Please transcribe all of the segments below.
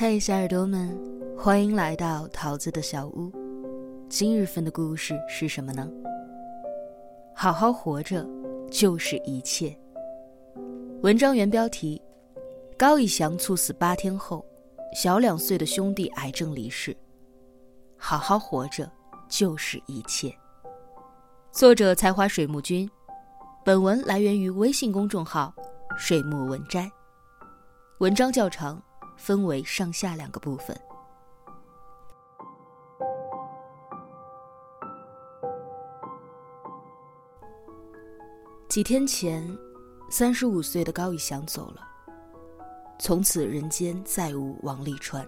嘿，小耳朵们，欢迎来到桃子的小屋。今日份的故事是什么呢？好好活着就是一切。文章原标题：高以翔猝死八天后，小两岁的兄弟癌症离世。好好活着就是一切。作者：才华水木君。本文来源于微信公众号“水木文摘”。文章较长。分为上下两个部分。几天前，三十五岁的高以翔走了，从此人间再无王沥川。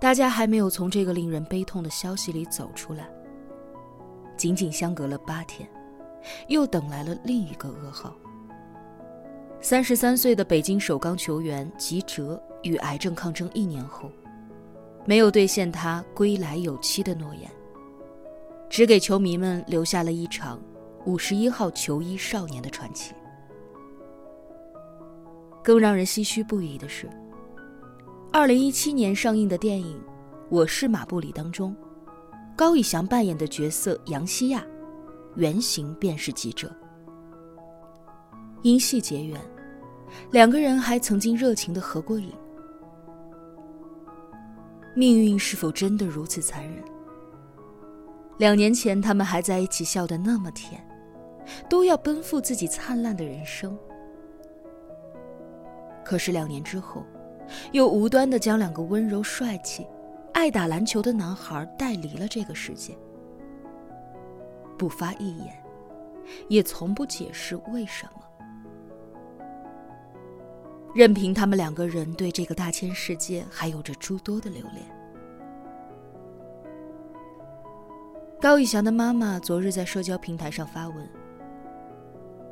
大家还没有从这个令人悲痛的消息里走出来，仅仅相隔了八天，又等来了另一个噩耗。三十三岁的北京首钢球员吉喆与癌症抗争一年后，没有兑现他归来有期的诺言，只给球迷们留下了一场五十一号球衣少年的传奇。更让人唏嘘不已的是，二零一七年上映的电影《我是马布里》当中，高以翔扮演的角色杨希亚，原型便是吉喆。因戏结缘，两个人还曾经热情的合过影。命运是否真的如此残忍？两年前他们还在一起笑得那么甜，都要奔赴自己灿烂的人生。可是两年之后，又无端的将两个温柔帅气、爱打篮球的男孩带离了这个世界，不发一言，也从不解释为什么。任凭他们两个人对这个大千世界还有着诸多的留恋。高以翔的妈妈昨日在社交平台上发文，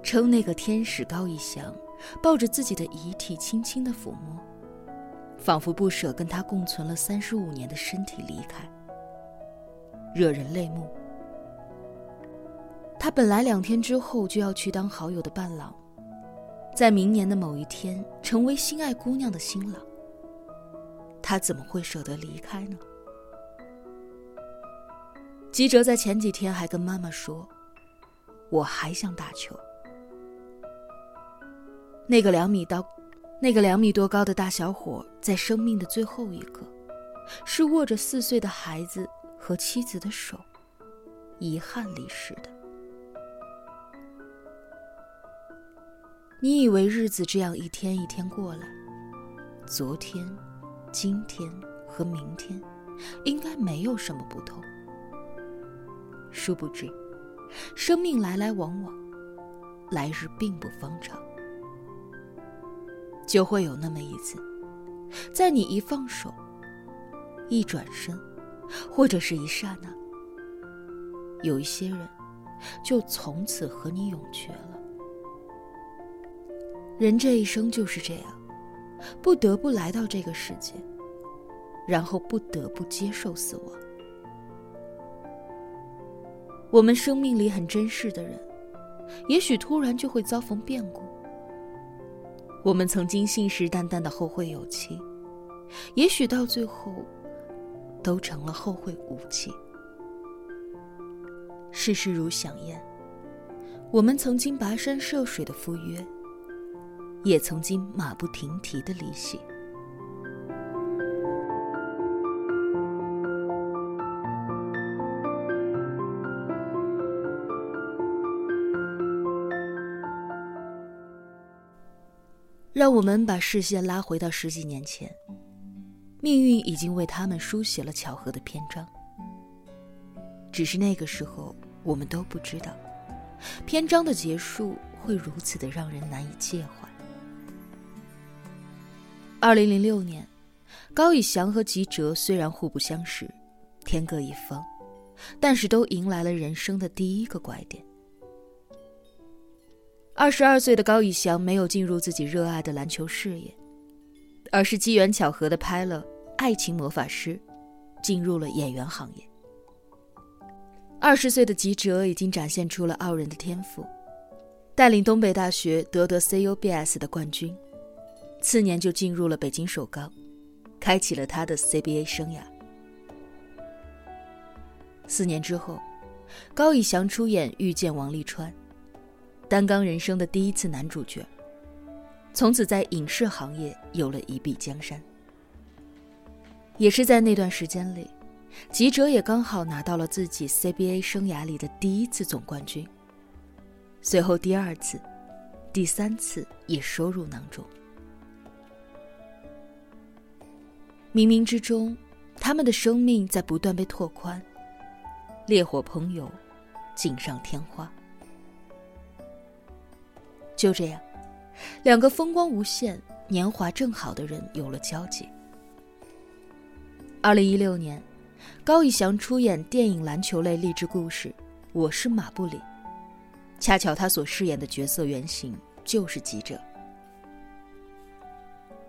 称那个天使高以翔抱着自己的遗体轻轻的抚摸，仿佛不舍跟他共存了三十五年的身体离开，惹人泪目。他本来两天之后就要去当好友的伴郎。在明年的某一天，成为心爱姑娘的新郎，他怎么会舍得离开呢？吉喆在前几天还跟妈妈说：“我还想打球。”那个两米到，那个两米多高的大小伙，在生命的最后一刻，是握着四岁的孩子和妻子的手，遗憾离世的。你以为日子这样一天一天过来，昨天、今天和明天应该没有什么不同。殊不知，生命来来往往，来日并不方长。就会有那么一次，在你一放手、一转身，或者是一刹那，有一些人就从此和你永绝了。人这一生就是这样，不得不来到这个世界，然后不得不接受死亡。我们生命里很珍视的人，也许突然就会遭逢变故。我们曾经信誓旦旦的后会有期，也许到最后，都成了后会无期。世事如响宴，我们曾经跋山涉水的赴约。也曾经马不停蹄的离席。让我们把视线拉回到十几年前，命运已经为他们书写了巧合的篇章。只是那个时候，我们都不知道，篇章的结束会如此的让人难以介怀。二零零六年，高以翔和吉喆虽然互不相识，天各一方，但是都迎来了人生的第一个拐点。二十二岁的高以翔没有进入自己热爱的篮球事业，而是机缘巧合的拍了《爱情魔法师》，进入了演员行业。二十岁的吉喆已经展现出了傲人的天赋，带领东北大学夺得 CUBS 的冠军。次年就进入了北京首钢，开启了他的 CBA 生涯。四年之后，高以翔出演《遇见王沥川》，担纲人生的第一次男主角，从此在影视行业有了一笔江山。也是在那段时间里，吉喆也刚好拿到了自己 CBA 生涯里的第一次总冠军。随后第二次、第三次也收入囊中。冥冥之中，他们的生命在不断被拓宽，烈火烹油，锦上添花。就这样，两个风光无限、年华正好的人有了交集。二零一六年，高以翔出演电影篮球类励志故事《我是马布里》，恰巧他所饰演的角色原型就是记者。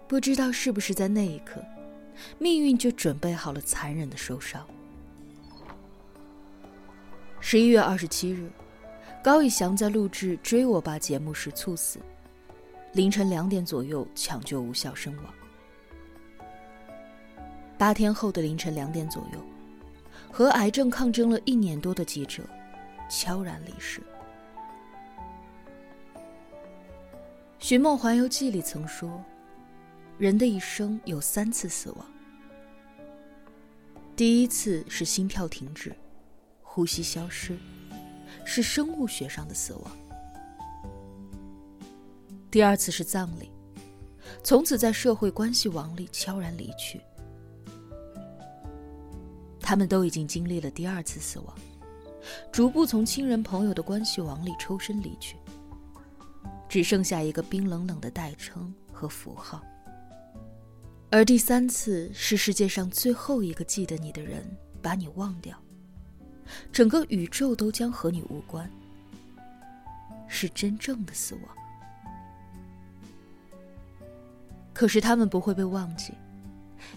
不知道是不是在那一刻。命运就准备好了残忍的收梢。十一月二十七日，高以翔在录制《追我吧》节目时猝死，凌晨两点左右抢救无效身亡。八天后的凌晨两点左右，和癌症抗争了一年多的记者悄然离世。《寻梦环游记》里曾说。人的一生有三次死亡。第一次是心跳停止，呼吸消失，是生物学上的死亡。第二次是葬礼，从此在社会关系网里悄然离去。他们都已经经历了第二次死亡，逐步从亲人朋友的关系网里抽身离去，只剩下一个冰冷冷的代称和符号。而第三次是世界上最后一个记得你的人把你忘掉，整个宇宙都将和你无关，是真正的死亡。可是他们不会被忘记，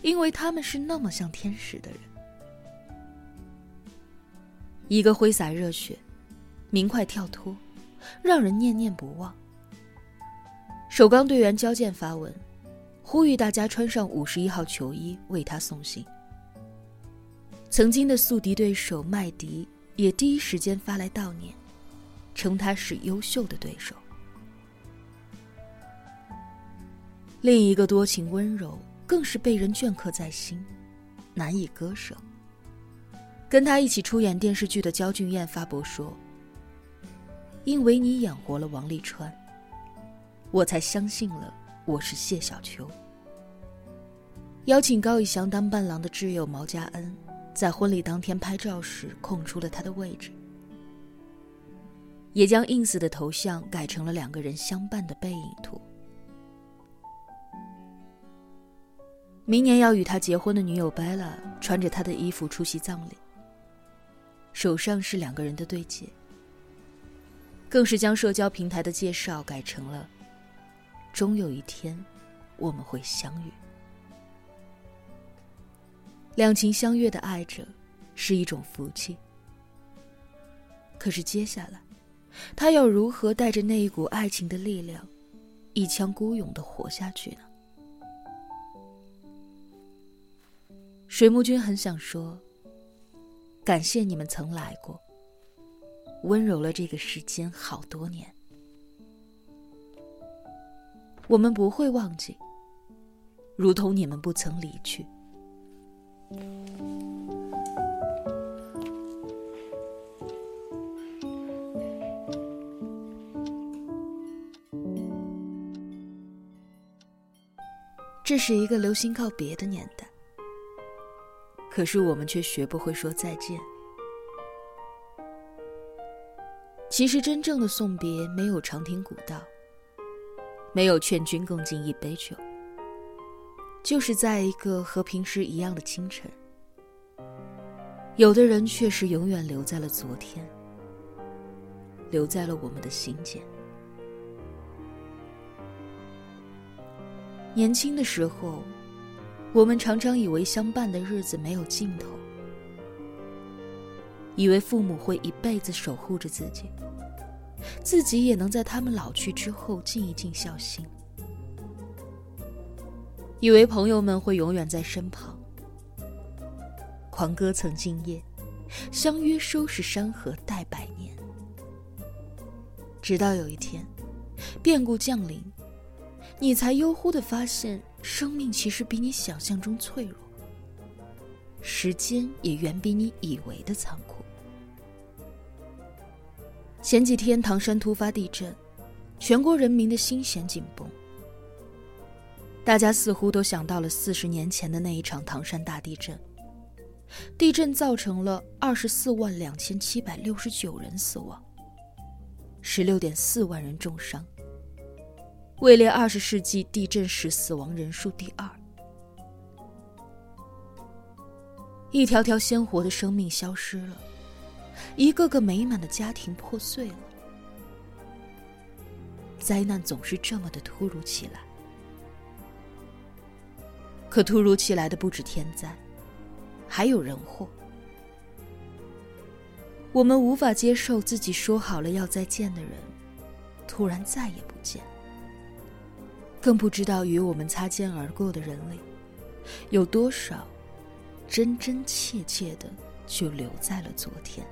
因为他们是那么像天使的人。一个挥洒热血，明快跳脱，让人念念不忘。首钢队员交剑发文。呼吁大家穿上五十一号球衣为他送行。曾经的宿敌对手麦迪也第一时间发来悼念，称他是优秀的对手。另一个多情温柔，更是被人镌刻在心，难以割舍。跟他一起出演电视剧的焦俊艳发博说：“因为你养活了王沥川，我才相信了。”我是谢小秋。邀请高以翔当伴郎的挚友毛佳恩，在婚礼当天拍照时空出了他的位置，也将 ins 的头像改成了两个人相伴的背影图。明年要与他结婚的女友 Bella 穿着他的衣服出席葬礼，手上是两个人的对戒，更是将社交平台的介绍改成了。终有一天，我们会相遇。两情相悦的爱着，是一种福气。可是接下来，他要如何带着那一股爱情的力量，一腔孤勇的活下去呢？水木君很想说：“感谢你们曾来过，温柔了这个世间好多年。”我们不会忘记，如同你们不曾离去。这是一个流行告别的年代，可是我们却学不会说再见。其实，真正的送别没有长亭古道。没有劝君共敬一杯酒，就是在一个和平时一样的清晨。有的人确实永远留在了昨天，留在了我们的心间。年轻的时候，我们常常以为相伴的日子没有尽头，以为父母会一辈子守护着自己。自己也能在他们老去之后尽一尽孝心。以为朋友们会永远在身旁。狂歌曾今夜，相约收拾山河待百年。直到有一天，变故降临，你才悠忽的发现，生命其实比你想象中脆弱，时间也远比你以为的残酷。前几天唐山突发地震，全国人民的心弦紧绷。大家似乎都想到了四十年前的那一场唐山大地震。地震造成了二十四万两千七百六十九人死亡，十六点四万人重伤，位列二十世纪地震时死亡人数第二。一条条鲜活的生命消失了，一个个美满的家庭破碎了。灾难总是这么的突如其来。可突如其来的不止天灾，还有人祸。我们无法接受自己说好了要再见的人，突然再也不见。更不知道与我们擦肩而过的人里，有多少真真切切的就留在了昨天。